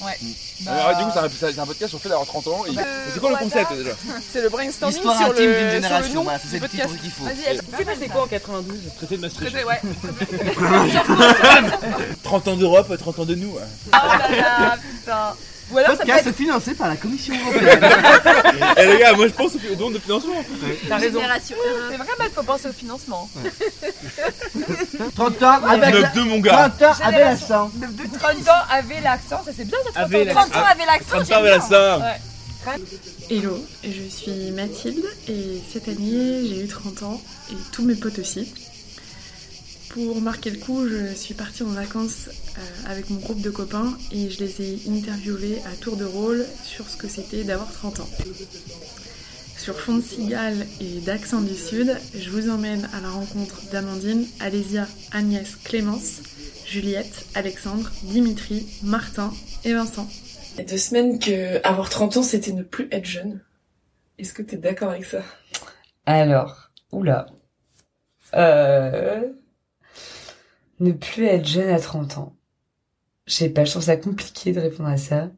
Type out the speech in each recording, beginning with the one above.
Ouais. Bah... Alors, du coup, c'est un, un, podcast sur le fait d'avoir 30 ans. Et... Bah, c'est quoi le concept déjà? C'est le brainstorming Histoire sur intime le, d'une génération. sur le nom voilà, c'est cette petite qu'il faut. Vas-y, tu passé quoi en 92 Traité de Maastricht. Traité, ouais. 30 ans d'Europe, 30 ans de nous. Oh là là, putain. Ou alors Podcast ça peut être... financé par la Commission européenne. Eh les gars, moi je pense au don de financement. T'as raison. C'est vrai, il faut penser au financement. 30 ans avec la... de mon gars. 30 ans avec l'accent. 30 ans avec l'accent, ça c'est bien ça. 30 ans avec l'accent. 30 ans avec l'accent. Hello, je suis Mathilde et cette année j'ai eu 30 ans et tous mes potes aussi. Pour marquer le coup, je suis partie en vacances euh, avec mon groupe de copains et je les ai interviewés à tour de rôle sur ce que c'était d'avoir 30 ans. Sur fond de cigale et d'accent du sud, je vous emmène à la rencontre d'Amandine, Alésia, Agnès, Clémence, Juliette, Alexandre, Dimitri, Martin et Vincent. Il y a deux semaines que avoir 30 ans c'était ne plus être jeune. Est-ce que tu es d'accord avec ça? Alors, oula. Euh ne plus être jeune à 30 ans. Je sais pas, je trouve ça compliqué de répondre à ça.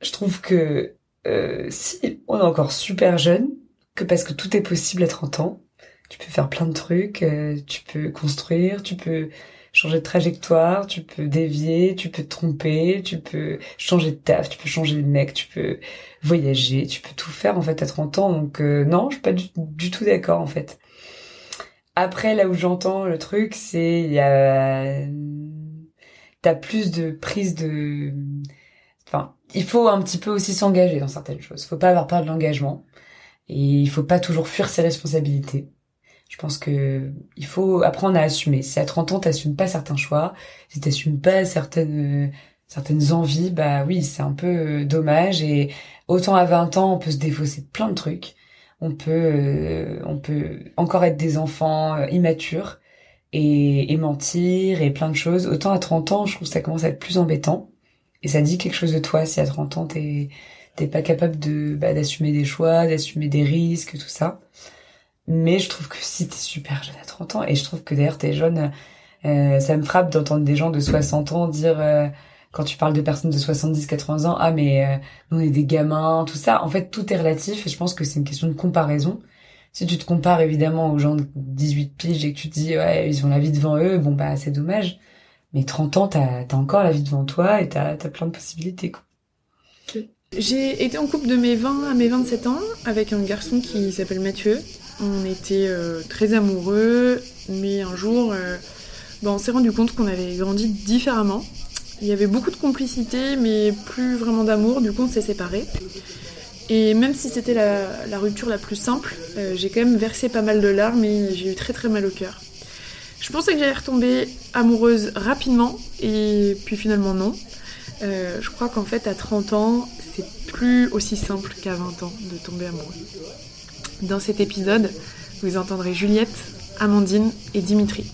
Je trouve que euh, si on est encore super jeune, que parce que tout est possible à 30 ans, tu peux faire plein de trucs, euh, tu peux construire, tu peux changer de trajectoire, tu peux dévier, tu peux te tromper, tu peux changer de taf, tu peux changer de mec, tu peux voyager, tu peux tout faire en fait à 30 ans. Donc euh, non, je suis pas du tout d'accord en fait. Après, là où j'entends le truc, c'est il y a t'as plus de prise de enfin il faut un petit peu aussi s'engager dans certaines choses. Faut pas avoir peur de l'engagement et il faut pas toujours fuir ses responsabilités. Je pense que il faut apprendre à assumer. Si à 30 ans t'assumes pas certains choix si t'assumes pas certaines certaines envies bah oui c'est un peu dommage et autant à 20 ans on peut se défausser plein de trucs on peut, euh, on peut encore être des enfants euh, immatures et, mentir et plein de choses. Autant à 30 ans, je trouve que ça commence à être plus embêtant. Et ça dit quelque chose de toi si à 30 ans t'es t'es pas capable de bah, d'assumer des choix, d'assumer des risques, tout ça. Mais je trouve que si t'es super jeune à 30 ans, et je trouve que d'ailleurs t'es jeune, euh, ça me frappe d'entendre des gens de 60 ans dire quand tu parles de personnes de 70-80 ans, ah mais euh, nous on est des gamins, tout ça. En fait, tout est relatif et je pense que c'est une question de comparaison. Si tu te compares évidemment aux gens de 18 piges et que tu te dis ouais ils ont la vie devant eux, bon bah c'est dommage. Mais 30 ans, t'as as encore la vie devant toi et t'as as plein de possibilités. Quoi. J'ai été en couple de mes 20 à mes 27 ans avec un garçon qui s'appelle Mathieu. On était euh, très amoureux, mais un jour, euh, ben, on s'est rendu compte qu'on avait grandi différemment il y avait beaucoup de complicité, mais plus vraiment d'amour. Du coup, on s'est séparés. Et même si c'était la, rupture la plus simple, euh, j'ai quand même versé pas mal de larmes et j'ai eu très très mal au cœur. Je pensais que j'allais retomber amoureuse rapidement, et puis finalement non. Euh, je crois qu'en fait, à 30 ans, c'est plus aussi simple qu'à 20 ans de tomber amoureux. Dans cet épisode, vous entendrez Juliette, Amandine et Dimitri.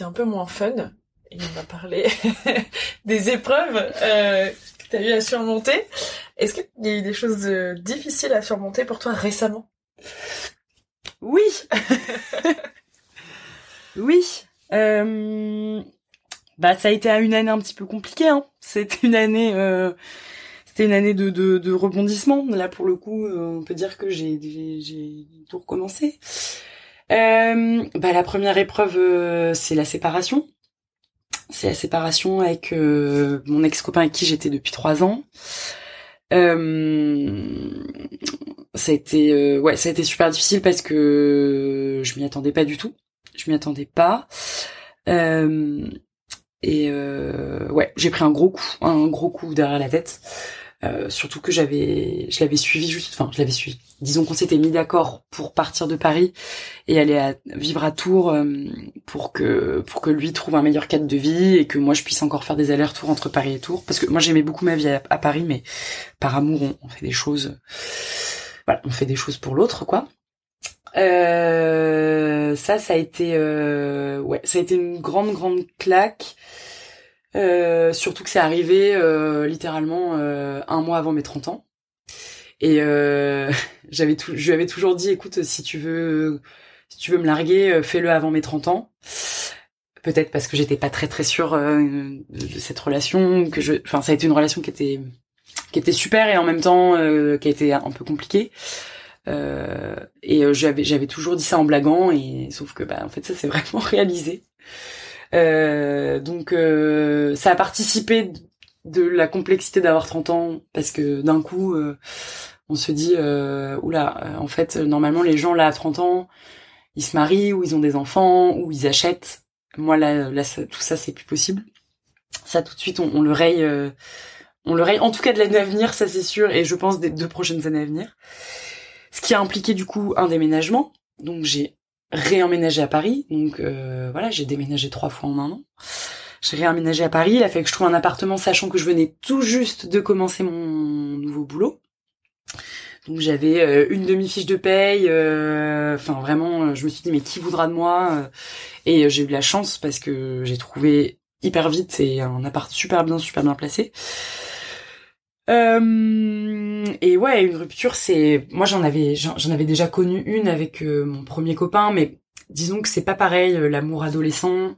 Un peu moins fun. Et on va parler des épreuves euh, que tu as eu à surmonter. Est-ce qu'il y a eu des choses euh, difficiles à surmonter pour toi récemment? Oui Oui euh, Bah ça a été une année un petit peu compliquée. Hein. C'était une année... C'était une année de, de, de, rebondissement. Là, pour le coup, on peut dire que j'ai tout recommencé. Euh, bah, la première épreuve, euh, c'est la séparation. C'est la séparation avec euh, mon ex-copain avec qui j'étais depuis trois ans. Euh, ça a été, ouais, ça a été super difficile parce que je m'y attendais pas du tout. Je m'y attendais pas. et ouais, j'ai pris un gros coup, un gros coup derrière la tête. Euh, surtout que j'avais, je l'avais suivi juste, enfin, je l'avais suivi. Disons qu'on s'était mis d'accord pour partir de Paris et aller à, vivre à Tours euh, pour que pour que lui trouve un meilleur cadre de vie et que moi je puisse encore faire des allers-retours entre Paris et Tours. Parce que moi j'aimais beaucoup ma vie à, Paris, mais par amour on, fait des choses, voilà, on fait des choses pour l'autre, quoi. Euh, ça, ça a été, ouais, ça a été une grande grande claque. Euh, surtout que c'est arrivé euh, littéralement euh, un mois avant mes 30 ans. Et euh, j'avais tout, je lui avais toujours dit, écoute, si tu veux, si tu veux me larguer, fais-le avant mes 30 ans. Peut-être parce que j'étais pas très très sûre de cette relation, que je, enfin ça a été une relation qui était qui était super et en même temps qui a été un peu compliquée. Euh, et j'avais j'avais toujours dit ça en blaguant et sauf que bah en fait ça s'est vraiment réalisé. Euh, donc euh, ça a participé de la complexité d'avoir 30 ans parce que d'un coup euh, on se dit euh, oula en fait normalement les gens là à 30 ans ils se marient ou ils ont des enfants ou ils achètent. Moi là là tout ça c'est plus possible. Ça tout de suite on, le raye on le raye en tout cas de l'année à venir ça c'est sûr et je pense des deux prochaines années à venir. Ce qui a impliqué du coup un déménagement. Donc j'ai réemménagé à Paris. Donc euh, voilà j'ai déménagé trois fois en un an. J'ai réemménagé à Paris. Il a fallu que je trouve un appartement sachant que je venais tout juste de commencer mon nouveau boulot. Donc j'avais euh, une demi-fiche de paye, euh, enfin vraiment, je me suis dit mais qui voudra de moi Et j'ai eu de la chance parce que j'ai trouvé hyper vite et un appart super bien, super bien placé. Et ouais, une rupture, c'est moi j'en avais j'en avais déjà connu une avec euh, mon premier copain, mais disons que c'est pas pareil euh, l'amour adolescent.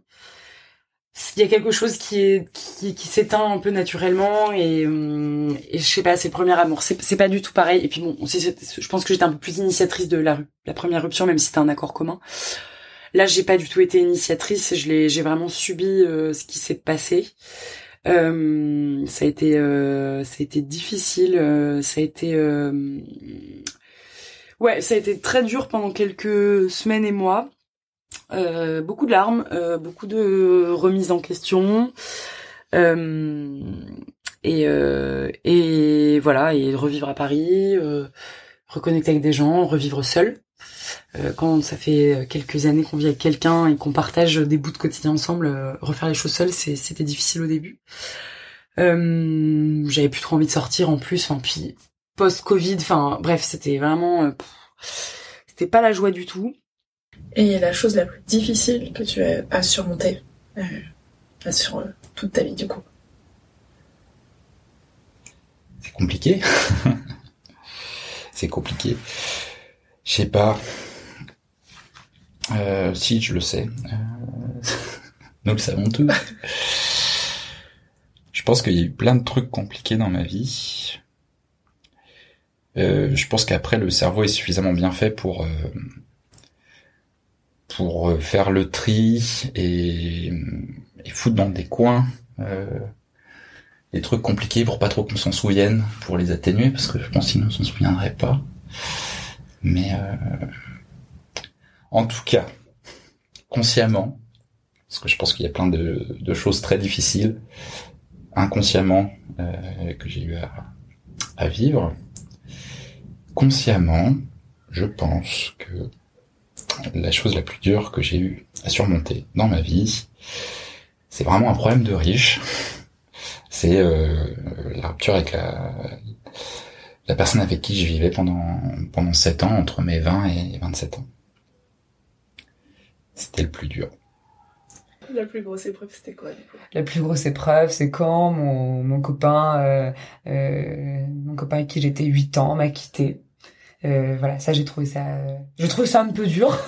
Il y a quelque chose qui est qui, s'éteint un peu naturellement et, hum, et je sais pas, c'est le premier amour, c'est pas du tout pareil. Et puis bon, je pense que j'étais un peu plus initiatrice de la première rupture, même si c'était un accord commun. Là, j'ai pas du tout été initiatrice, je l'ai j'ai vraiment subi euh, ce qui s'est passé. Euh, ça a été euh, ça a été difficile, euh, ça a été euh, ouais, ça a été très dur pendant quelques semaines et mois. Euh, beaucoup de larmes, beaucoup de remises en question. Et, et voilà, et revivre à Paris, reconnecter avec des gens, revivre seul. Euh, quand ça fait quelques années qu'on vit avec quelqu'un et qu'on partage des bouts de quotidien ensemble, euh, refaire les choses seul, c'est- c'était difficile au début. Euh, J'avais plus trop envie de sortir en plus, enfin puis post-Covid, enfin bref, c'était vraiment, euh, c'était pas la joie du tout. Et la chose la plus difficile que tu as euh, sur euh, toute ta vie, du coup? C'est compliqué. c'est compliqué. Je sais pas. Euh, si, je le sais. Nous le savons tous. Je pense qu'il y a eu plein de trucs compliqués dans ma vie. Euh, je pense qu'après le cerveau est suffisamment bien fait pour euh, pour faire le tri et, et foutre dans des coins des trucs compliqués pour pas trop qu'on s'en souvienne, pour les atténuer, parce que je pense qu'ils ne s'en souviendraient pas. Mais euh, en tout cas, consciemment, parce que je pense qu'il y a plein de, choses très difficiles, inconsciemment, euh, que j'ai eu à, à vivre, consciemment, je pense que la chose la plus dure que j'ai eu à surmonter dans ma vie, c'est vraiment un problème de riche. C'est euh, la rupture avec la, la personne avec qui je vivais pendant pendant 7 ans, entre mes 20 et 27 ans. C'était le plus dur. La plus grosse épreuve, c'était quoi, du coup? La plus grosse épreuve, c'est quand mon, mon copain, euh, euh, mon copain avec qui j'étais 8 ans, m'a quitté. Euh, voilà, ça j'ai trouvé ça, euh, j'ai trouvé ça un peu dur.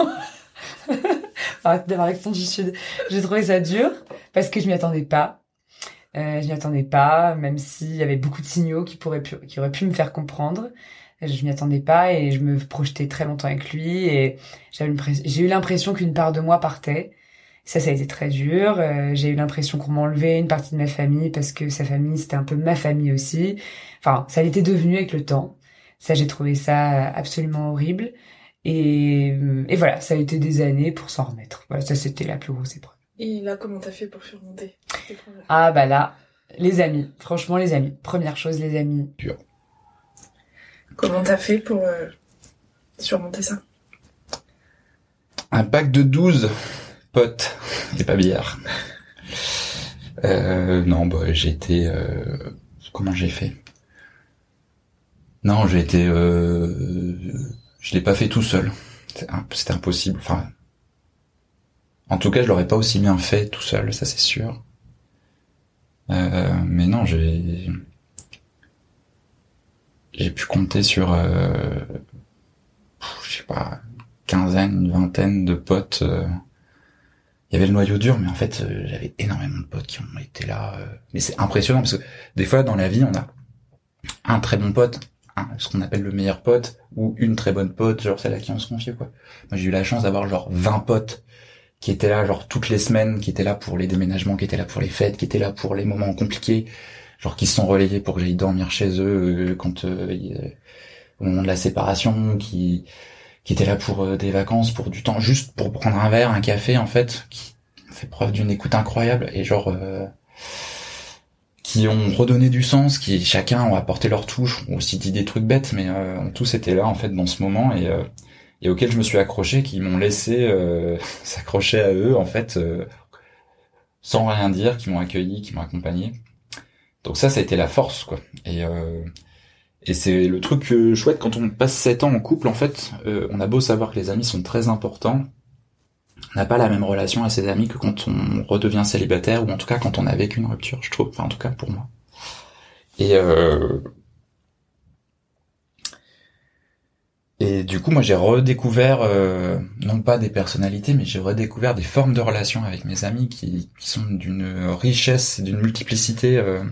Arrête d'avoir l'accent du sud. J'ai trouvé ça dur parce que je m'y attendais pas. Euh, je m'y attendais pas, même s'il y avait beaucoup de signaux qui pourraient qui auraient pu me faire comprendre. Je m'y attendais pas et je me projetais très longtemps avec lui et j'ai eu l'impression qu'une part de moi partait. Ça, ça a été très dur. Euh, j'ai eu l'impression qu'on m'enlevait une partie de ma famille parce que sa famille, c'était un peu ma famille aussi. Enfin, ça l'était devenu avec le temps. Ça, j'ai trouvé ça absolument horrible. Et, et voilà, ça a été des années pour s'en remettre. Voilà, ça, c'était la plus grosse épreuve. Et là, comment t'as fait pour surmonter Ah bah là, les amis. Franchement, les amis. Première chose, les amis. Comment t'as fait pour euh, surmonter ça? Un pack de 12 potes et pas bière. Euh, non, bah j'ai été... euh, comment j'ai fait? Non, j'ai été... Euh, je l'ai pas fait tout seul. C'était impossible. Enfin, en tout cas, je l'aurais pas aussi bien fait tout seul, ça c'est sûr. Euh, mais non, j'ai j'ai pu compter sur, euh, je sais pas, quinzaine, une vingtaine de potes. euh. Il y avait le noyau dur, mais en fait, euh, j'avais énormément de potes qui ont été là. euh. Mais c'est impressionnant parce que des fois, dans la vie, on a un très bon pote, ce qu'on appelle le meilleur pote, ou une très bonne pote, genre celle à qui on se confie, quoi. Moi, j'ai eu la chance d'avoir genre 20 potes qui étaient là genre toutes les semaines, qui étaient là pour les déménagements, qui étaient là pour les fêtes, qui étaient là pour les moments compliqués, genre qui se sont relayés pour que j'aille dormir chez eux euh, quand euh, au moment de la séparation, qui qui étaient là pour euh, des vacances, pour du temps, juste pour prendre un verre, un café en fait, qui fait preuve d'une écoute incroyable et genre euh, qui ont redonné du sens, qui chacun ont apporté leur touche, ont aussi dit des trucs bêtes, mais ont tous été là en fait dans ce moment et et auxquels je me suis accroché, qui m'ont laissé euh, s'accrocher à eux en fait euh, sans rien dire, qui m'ont accueilli, qui m'ont accompagné. Donc ça, ça a été la force quoi. Et euh, et c'est le truc euh, chouette quand on passe 7 ans en couple en fait, euh, on a beau savoir que les amis sont très importants, on n'a pas la même relation à ses amis que quand on redevient célibataire ou en tout cas quand on a vécu une rupture, je trouve. Enfin en tout cas pour moi. Et euh, Et du coup, moi, j'ai redécouvert, euh, non pas des personnalités, mais j'ai redécouvert des formes de relations avec mes amis qui, qui sont d'une richesse et d'une multiplicité euh,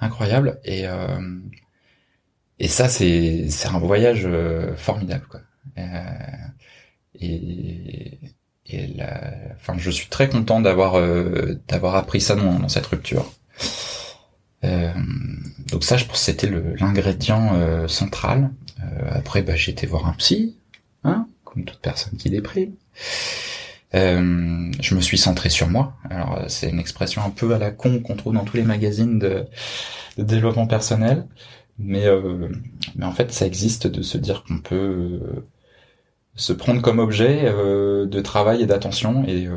incroyable. Et, euh, et ça, c'est c'est un voyage euh, formidable, quoi. Euh, et et enfin, je suis très content d'avoir euh, d'avoir appris ça dans, dans cette rupture. Euh, donc ça, je pense que c'était l'ingrédient euh, central. Euh, après, bah, j'ai été voir un psy, hein, comme toute personne qui déprime. Euh, je me suis centré sur moi. Alors, c'est une expression un peu à la con qu'on trouve dans tous les magazines de, de développement personnel, mais euh, mais en fait, ça existe de se dire qu'on peut se prendre comme objet de travail et d'attention et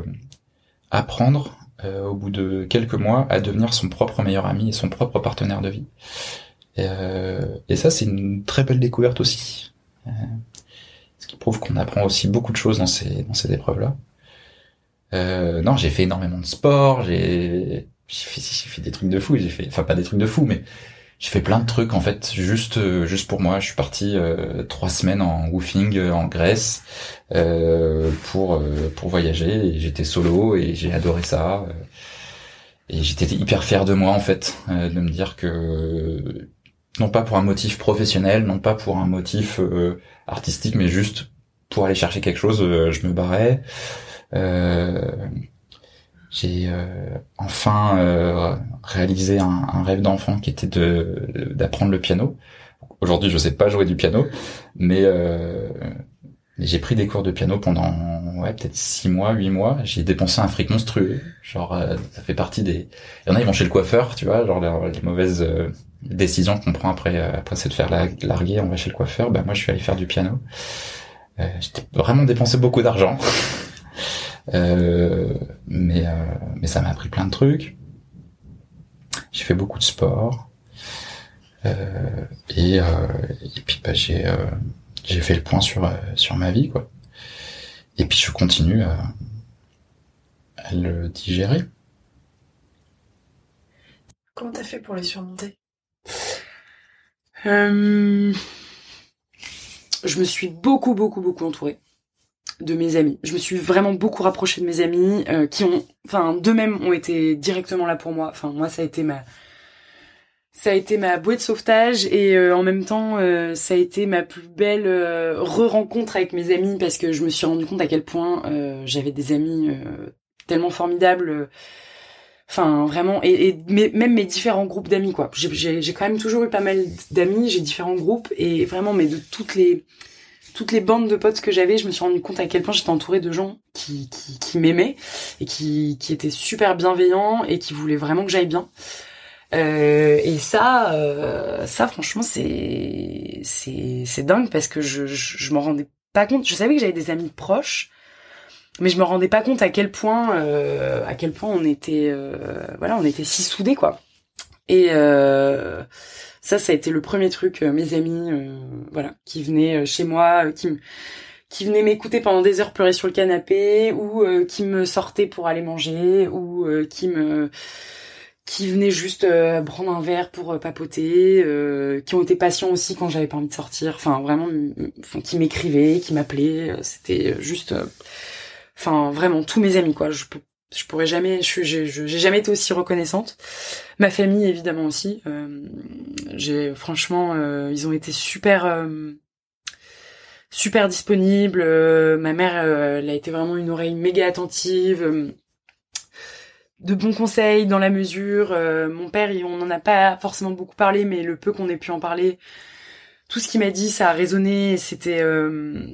apprendre euh, au bout de quelques mois à devenir son propre meilleur ami et son propre partenaire de vie. Et, euh, et ça, c'est une très belle découverte aussi. Euh, ce qui prouve qu'on apprend aussi beaucoup de choses dans ces, dans ces épreuves-là. Euh, non, j'ai fait énormément de sport, j'ai j'ai fait, fait des trucs de fou, j'ai fait, enfin pas des trucs de fou, mais j'ai fait plein de trucs en fait, juste euh, juste pour moi. Je suis parti euh, trois semaines en woofing euh, en Grèce euh, pour euh, pour voyager j'étais solo et j'ai adoré ça. et j'étais hyper fier de moi en fait, de me dire que non pas pour un motif professionnel, non pas pour un motif artistique, mais juste pour aller chercher quelque chose, je me barrais. Euh, j'ai euh, enfin euh, réalisé un, un rêve d'enfant qui était de d'apprendre le piano. Aujourd'hui, je sais pas jouer du piano, mais euh, mais j'ai pris des cours de piano pendant ouais peut-être six mois, huit mois. J'ai dépensé un fric monstrueux. Genre euh, ça fait partie des. Il y en a ils vont chez le coiffeur, tu vois, genre les, mauvaises euh, décisions qu'on prend après euh, après c'est de faire la, larguer, on va chez le coiffeur. Bah moi je suis allé faire du piano. Euh, J'ai vraiment dépensé beaucoup d'argent. Mais mais ça m'a appris plein de trucs. J'ai fait beaucoup de sport. Euh, et, euh, et puis bah, j'ai euh, j'ai fait le point sur euh, sur ma vie quoi. Et puis je continue à, à le digérer. Comment t'as fait pour les surmonter? Euh, Je me suis beaucoup, beaucoup, beaucoup entourée de mes amis. Je me suis vraiment beaucoup rapprochée de mes amis euh, qui ont, enfin, d'eux-mêmes ont été directement là pour moi. Enfin, moi, ça a été ma, ça a été ma bouée de sauvetage et euh, en même temps, euh, ça a été ma plus belle re-rencontre avec mes amis parce que je me suis rendu compte à quel point j'avais des amis tellement formidables. Enfin, vraiment, et, même mes différents groupes d'amis, quoi. J'ai quand même toujours eu pas mal d'amis, j'ai différents groupes, et vraiment, mais de toutes les toutes les bandes de potes que j'avais, je me suis rendu compte à quel point j'étais entourée de gens qui, m'aimaient et qui, étaient super bienveillants et qui voulaient vraiment que j'aille bien. Euh, et ça, euh, ça franchement, c'est dingue parce que je je, je m'en rendais pas compte. Je savais que j'avais des amis proches, mais je me rendais pas compte à quel point euh, à quel point on était voilà on était si soudés quoi. Et euh, ça, ça a été le premier truc. euh, mes amis, euh, voilà, qui venaient chez moi, qui qui venait m'écouter pendant des heures pleurer sur le canapé ou qui me sortait pour aller manger ou qui me qui venaient juste prendre un verre pour papoter, qui ont été patients aussi quand j'avais pas envie de sortir, enfin vraiment qui m'écrivaient, qui m'appelaient, c'était juste enfin vraiment tous mes amis quoi, je pourrais jamais je j'ai jamais été aussi reconnaissante ma famille évidemment aussi j'ai franchement ils ont été super super disponible. Euh, ma mère, euh, elle a été vraiment une oreille méga attentive. Euh, de bons conseils dans la mesure. mon père, on n'en a pas forcément beaucoup parlé, mais le peu qu'on ait pu en parler, tout ce qu'il m'a dit, ça a résonné. C'était,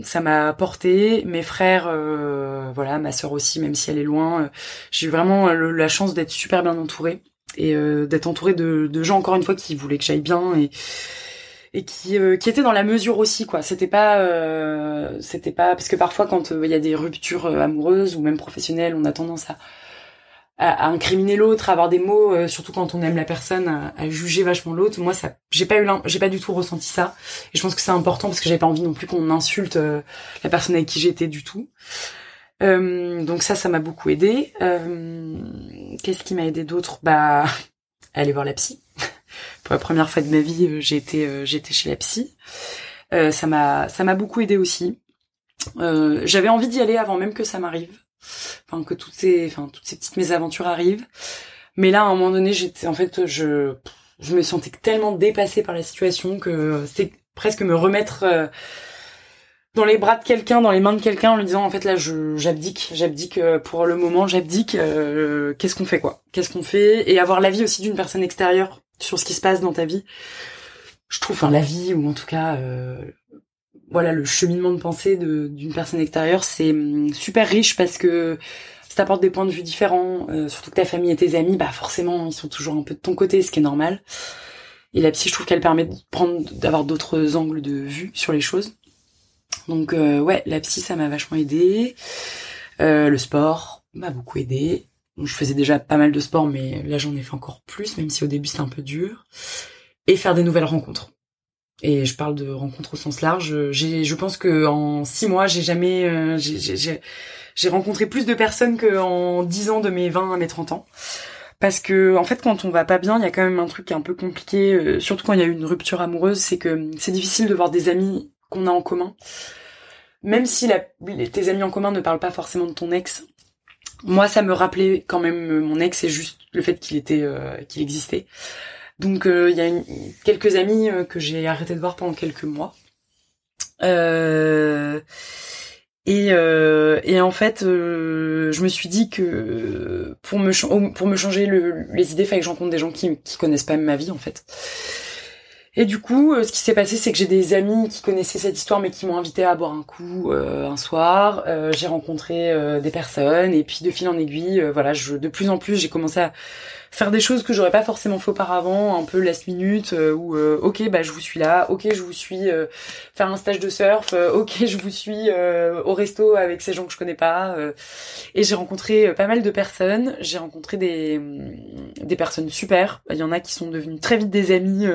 ça m'a porté. Mes frères, voilà, ma sœur aussi, même si elle est loin. j'ai eu vraiment la chance d'être super bien entourée et d'être entourée de, gens encore une fois qui voulaient que j'aille bien et qui euh, qui était dans la mesure aussi quoi c'était pas euh, c'était pas parce que parfois quand euh, il y a des ruptures amoureuses ou même professionnelles on a tendance à à, incriminer l'autre à avoir des mots surtout quand on aime la personne à, juger vachement l'autre. Moi ça j'ai pas eu j'ai pas du tout ressenti ça. Et je pense que c'est important parce que j'avais pas envie non plus qu'on insulte la personne avec qui j'étais du tout. Donc ça ça m'a beaucoup aidé. Qu'est-ce qui m'a aidé d'autre? Bah aller voir la psy. Pour la première fois de ma vie, euh, j'ai été euh, j'étais chez la psy. Euh, ça m'a ça m'a beaucoup aidé aussi. J'avais envie d'y aller avant même que ça m'arrive, enfin que toutes ces toutes ces petites mésaventures arrivent. Mais là, à un moment donné, j'étais en fait je je me sentais tellement dépassée par la situation que c'était presque me remettre dans les bras de quelqu'un, dans les mains de quelqu'un, en lui disant en fait là je j'abdique, j'abdique pour le moment, j'abdique. Qu'est-ce qu'on fait quoi? Qu'est-ce qu'on fait? Et avoir l'avis aussi d'une personne extérieure sur ce qui se passe dans ta vie. Je trouve, enfin la vie ou en tout cas, euh, voilà, le cheminement de pensée d'une personne extérieure, c'est hum, super riche parce que ça t'apporte des points de vue différents. Euh, surtout que ta famille et tes amis, bah forcément, ils sont toujours un peu de ton côté, ce qui est normal. Et la psy, je trouve qu'elle permet de prendre, d'avoir d'autres angles de vue sur les choses. Donc euh, ouais, la psy, ça m'a vachement aidé. le sport m'a beaucoup aidé je faisais déjà pas mal de sport, mais là j'en ai fait encore plus, même si au début c'était un peu dur. Et faire des nouvelles rencontres. Et je parle de rencontres au sens large. J'ai, je pense que en six mois, j'ai jamais, euh, j'ai rencontré plus de personnes qu'en dix ans de mes 20 à mes 30 ans. Parce que en fait, quand on va pas bien, il y a quand même un truc qui est un peu compliqué, euh, surtout quand il y a eu une rupture amoureuse, c'est que c'est difficile de voir des amis qu'on a en commun. Même si la, tes amis en commun ne parlent pas forcément de ton ex, moi, ça me rappelait quand même mon ex et juste le fait qu'il était, euh, qu'il existait. Donc, euh, il y a quelques amis que j'ai arrêté de voir pendant quelques mois. et, et en fait, je me suis dit que pour me changer les idées, il fallait que je rencontre des gens qui qui connaissent pas ma vie en fait. Et du coup, euh, ce qui s'est passé, c'est que j'ai des amis qui connaissaient cette histoire, mais qui m'ont invité à boire un coup euh, un soir. Euh, j'ai rencontré des personnes, et puis de fil en aiguille, voilà, je, de plus en plus, j'ai commencé à faire des choses que j'aurais pas forcément fait auparavant, un peu last minute, où ok, bah je vous suis là, ok, je vous suis faire un stage de surf, ok, je vous suis au resto avec ces gens que je connais pas. et j'ai rencontré pas mal de personnes. J'ai rencontré des des personnes super. Il y en a qui sont devenues très vite des amis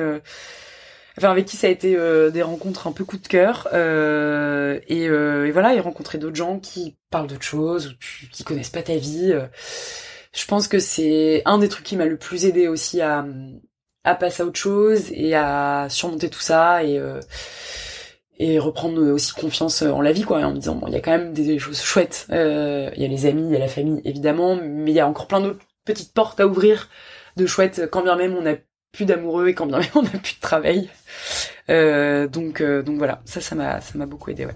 enfin avec qui ça a été euh, des rencontres un peu coup de cœur euh, et, euh, et, voilà et rencontrer d'autres gens qui parlent d'autres choses ou qui connaissent pas ta vie je pense que c'est un des trucs qui m'a le plus aidé aussi à à passer à autre chose et à surmonter tout ça et et reprendre aussi confiance en la vie quoi en me disant bon il y a quand même des, choses chouettes il y a les amis il y a la famille évidemment mais il y a encore plein d'autres petites portes à ouvrir de chouettes quand bien même on a plus d'amoureux et quand bien même on a plus de travail. Euh, donc euh, donc voilà, ça ça m'a ça m'a beaucoup aidé ouais.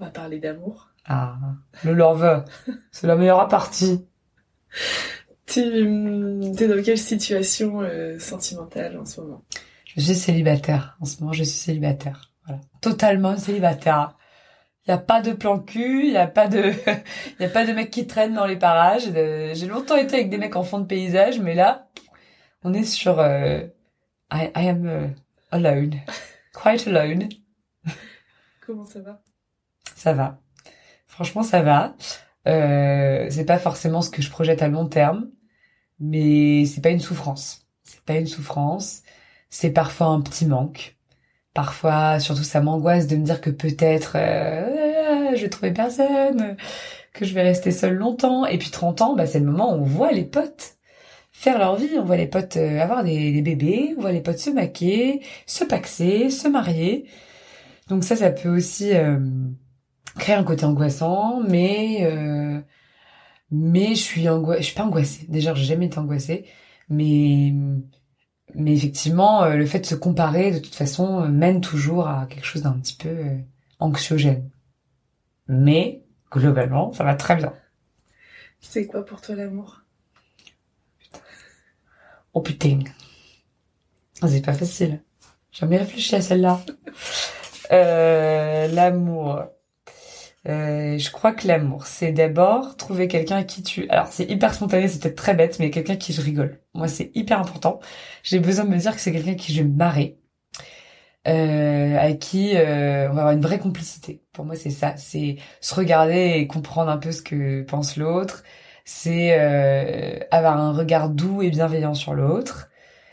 On va parler d'amour. Ah, le love, c'est la meilleure partie. Tu es dans quelle situation euh, sentimentale en ce moment? Je suis célibataire. En ce moment, je suis célibataire. Voilà. Totalement célibataire. Il y a pas de plan cul, il y a pas de il a pas de mecs qui traînent dans les parages. J'ai longtemps été avec des mecs en fond de paysage, mais là, On est sur euh, I, I am euh, alone, quite alone. Comment ça va? Ça va. Franchement, ça va. Euh, c'est pas forcément ce que je projette à long terme, mais c'est pas une souffrance. C'est pas une souffrance. C'est parfois un petit manque. Parfois, surtout, ça m'angoisse de me dire que peut-être euh, je vais trouver personne, que je vais rester seule longtemps. Et puis 30 ans, bah, c'est le moment où on voit les potes faire leur vie. On voit les potes euh, avoir des, bébés, on voit les potes se maquer, se paxer, se marier. Donc ça, ça peut aussi euh, créer un côté angoissant, mais euh, mais je suis angoi je suis pas angoissée. Déjà, j'ai jamais été angoissée, mais mais effectivement, euh, le fait de se comparer, de toute façon, euh, mène toujours à quelque chose d'un petit peu euh, anxiogène. Mais globalement, ça va très bien. C'est quoi pour toi l'amour? Oh putain, c'est pas facile. J'ai jamais réfléchi à celle-là. Euh, l'amour. Euh, je crois que l'amour, c'est d'abord trouver quelqu'un à qui tu... Alors, c'est hyper spontané, c'est peut-être très bête, mais quelqu'un qui je rigole. Moi, c'est hyper important. J'ai besoin de me dire que c'est quelqu'un qui je vais me marrer. Euh, avec qui euh, on va avoir une vraie complicité. Pour moi, c'est ça. C'est se regarder et comprendre un peu ce que pense l'autre. C'est euh, avoir un regard doux et bienveillant sur l'autre.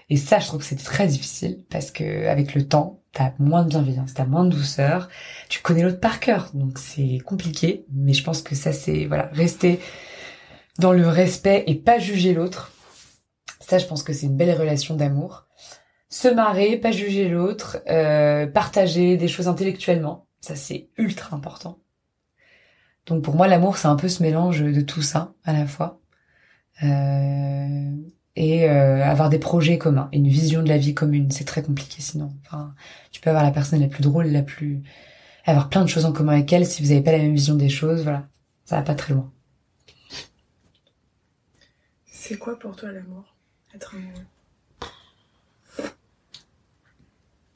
Et ça, je trouve que c'est très difficile parce que avec le temps, t'as moins de bienveillance, t'as moins de douceur. Tu connais l'autre par cœur, donc c'est compliqué. Mais je pense que ça, c'est voilà, rester dans le respect et pas juger l'autre. Ça, je pense que c'est une belle relation d'amour. Se marrer, pas juger l'autre, euh, partager des choses intellectuellement. Ça, c'est ultra important. Donc pour moi, l'amour, c'est un peu ce mélange de tout ça à la fois. Euh, et euh, avoir des projets communs, une vision de la vie commune, c'est très compliqué sinon. Enfin, tu peux avoir la personne la plus drôle, la plus avoir plein de choses en commun avec elle si vous n'avez pas la même vision des choses, voilà, ça va pas très loin. C'est quoi pour toi l'amour? Être amoureux?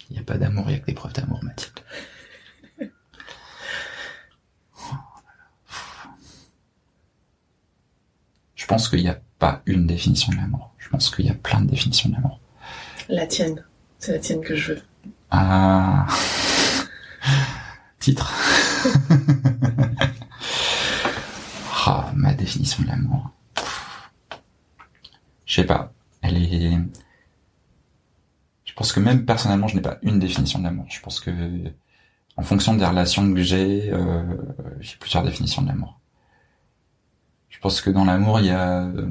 Il n'y a pas d'amour, il n'y a que des preuves d'amour, Mathilde. Je pense qu'il n'y a pas une définition de l'amour. Je pense qu'il y a plein de définitions de l'amour. La tienne. C'est la tienne que je veux. Ah. Titre. Ah, ma définition de l'amour. Je sais pas. Elle est. Je pense que même personnellement, je n'ai pas une définition de l'amour. Je pense que, en fonction des relations que j'ai, euh, j'ai plusieurs définitions de l'amour. Je pense que dans l'amour, il y a, euh,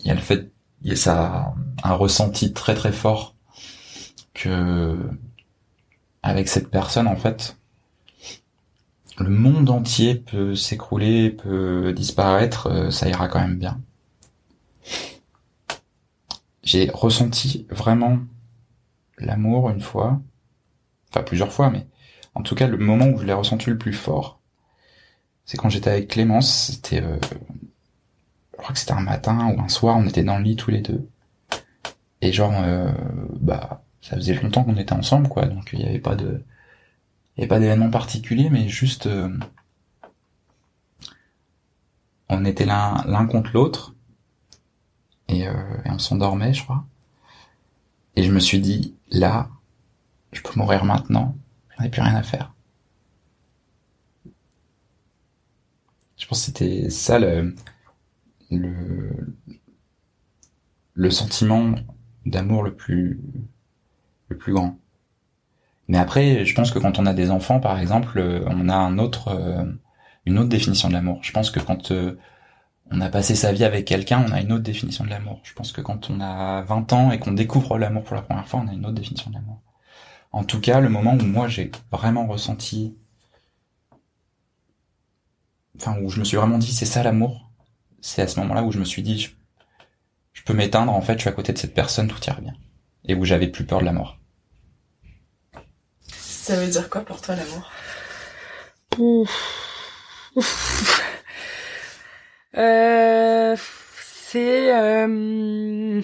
il y a le fait, il y a ça, un ressenti très très fort que, avec cette personne, en fait, le monde entier peut s'écrouler, peut disparaître, euh, ça ira quand même bien. J'ai ressenti vraiment l'amour une fois, enfin plusieurs fois, mais en tout cas le moment où je l'ai ressenti le plus fort, c'est quand j'étais avec Clémence, c'était, euh, je crois que c'était un matin ou un soir, on était dans le lit tous les deux, et genre, euh, bah, ça faisait longtemps qu'on était ensemble, quoi, donc il n'y avait pas de, il avait pas d'événement particulier, mais juste, euh, on était l'un l'un contre l'autre, et, euh, et on s'endormait, je crois. Et je me suis dit, là, je peux mourir maintenant, j'en ai plus rien à faire. Je pense que c'était ça le, le, le sentiment d'amour le plus, le plus grand. Mais après, je pense que quand on a des enfants, par exemple, euh, on a un autre, euh, une autre définition de l'amour. Je pense que quand euh, on a passé sa vie avec quelqu'un, on a une autre définition de l'amour. Je pense que quand on a 20 ans et qu'on découvre l'amour pour la première fois, on a une autre définition de l'amour. En tout cas, le moment où moi j'ai vraiment ressenti, enfin où je me suis vraiment dit c'est ça l'amour, c'est à ce moment-là où je me suis dit je, je peux m'éteindre, en fait je suis à côté de cette personne, tout ira bien. Et où j'avais plus peur de la mort. Ça veut dire quoi pour toi l'amour? Euh, c'est euh,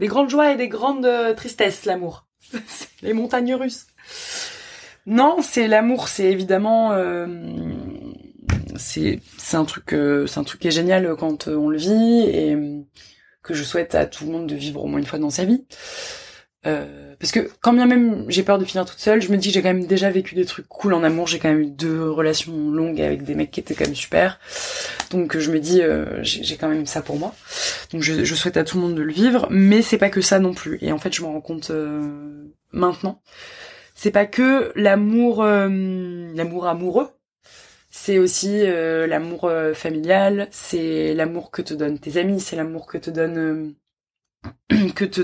des grandes joies et des grandes tristesses, l'amour. Les montagnes russes. Non, c'est l'amour, c'est évidemment, euh, c'est c'est un truc euh, c'est un truc qui est génial quand euh, on le vit et euh, que je souhaite à tout le monde de vivre au moins une fois dans sa vie. Parce que quand bien même j'ai peur de finir toute seule, je me dis que j'ai quand même déjà vécu des trucs cool en amour. J'ai quand même eu deux relations longues avec des mecs qui étaient quand même super. Donc je me dis j'ai quand même ça pour moi. Donc je, souhaite à tout le monde de le vivre, mais c'est pas que ça non plus. Et en fait je m'en rends compte euh, maintenant. C'est pas que l'amour l'amour amoureux. C'est aussi euh, l'amour euh, familial, c'est l'amour que te donnent tes amis, c'est l'amour que te donne que te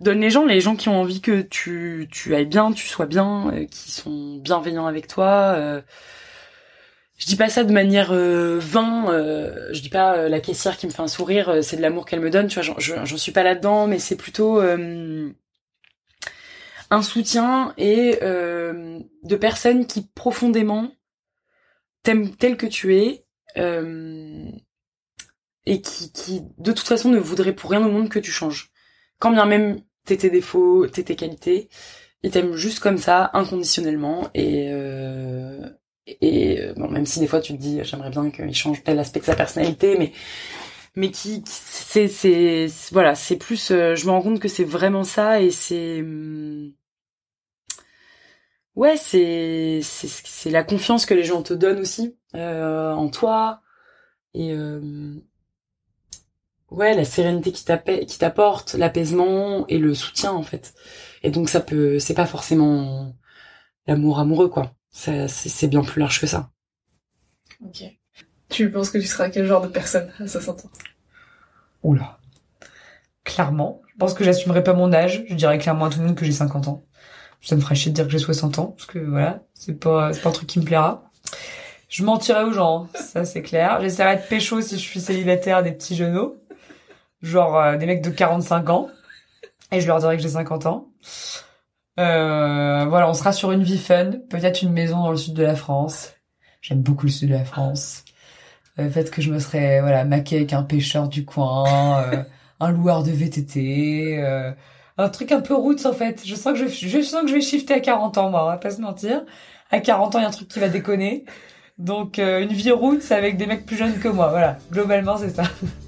donnent les gens, les gens qui ont envie que tu tu ailles bien, tu sois bien, euh, qui sont bienveillants avec toi. euh. je dis pas ça de manière euh, vain. euh, je dis pas euh, la caissière qui me fait un sourire, euh, c'est de l'amour qu'elle me donne. Tu vois, j'en- suis pas là-dedans, mais c'est plutôt euh, un soutien et euh, de personnes qui profondément t'aiment tel que tu es euh, et qui, qui de toute façon ne voudraient pour rien au monde que tu changes. Quand bien même t'es tes défauts, t'es tes qualités, ils t'aiment juste comme ça, inconditionnellement et euh, et euh, bon même si des fois tu te dis j'aimerais bien qu'il change tel aspect de sa personnalité, mais mais qui, c'est c'est voilà c'est plus je me rends compte que c'est vraiment ça et c'est hum, ouais c'est c'est c'est la confiance que les gens te donnent aussi euh, en toi et euh, ouais la sérénité qui t'appelle qui t'apporte l'apaisement et le soutien en fait et donc ça peut c'est pas forcément l'amour amoureux quoi Ça, c'est c'est bien plus large que ça Ok. Tu penses que tu seras quel genre de personne à 60 ans? Oula. Clairement. Je pense que j'assumerai pas mon âge. Je dirais clairement à tout le monde que j'ai 50 ans. Ça me ferait chier de dire que j'ai 60 ans, parce que voilà, c'est pas, c'est pas un truc qui me plaira. Je mentirais aux gens, ça c'est clair. J'essaierai de pécho si je suis célibataire des petits genoux. Genre euh, des mecs de 45 ans. Et je leur dirais que j'ai 50 ans. Euh, voilà, on sera sur une vie fun. Peut-être une maison dans le sud de la France. J'aime beaucoup le sud de la France. Euh, Peut-être que je me serais voilà maquée avec un pêcheur du coin, un loueur de VTT, un truc un peu roots en fait. Je sens que je, je sens que je vais shifter à 40 ans moi, on va pas se mentir. À 40 ans, il y a un truc qui va déconner. Donc euh, une vie roots avec des mecs plus jeunes que moi. Voilà, globalement c'est ça.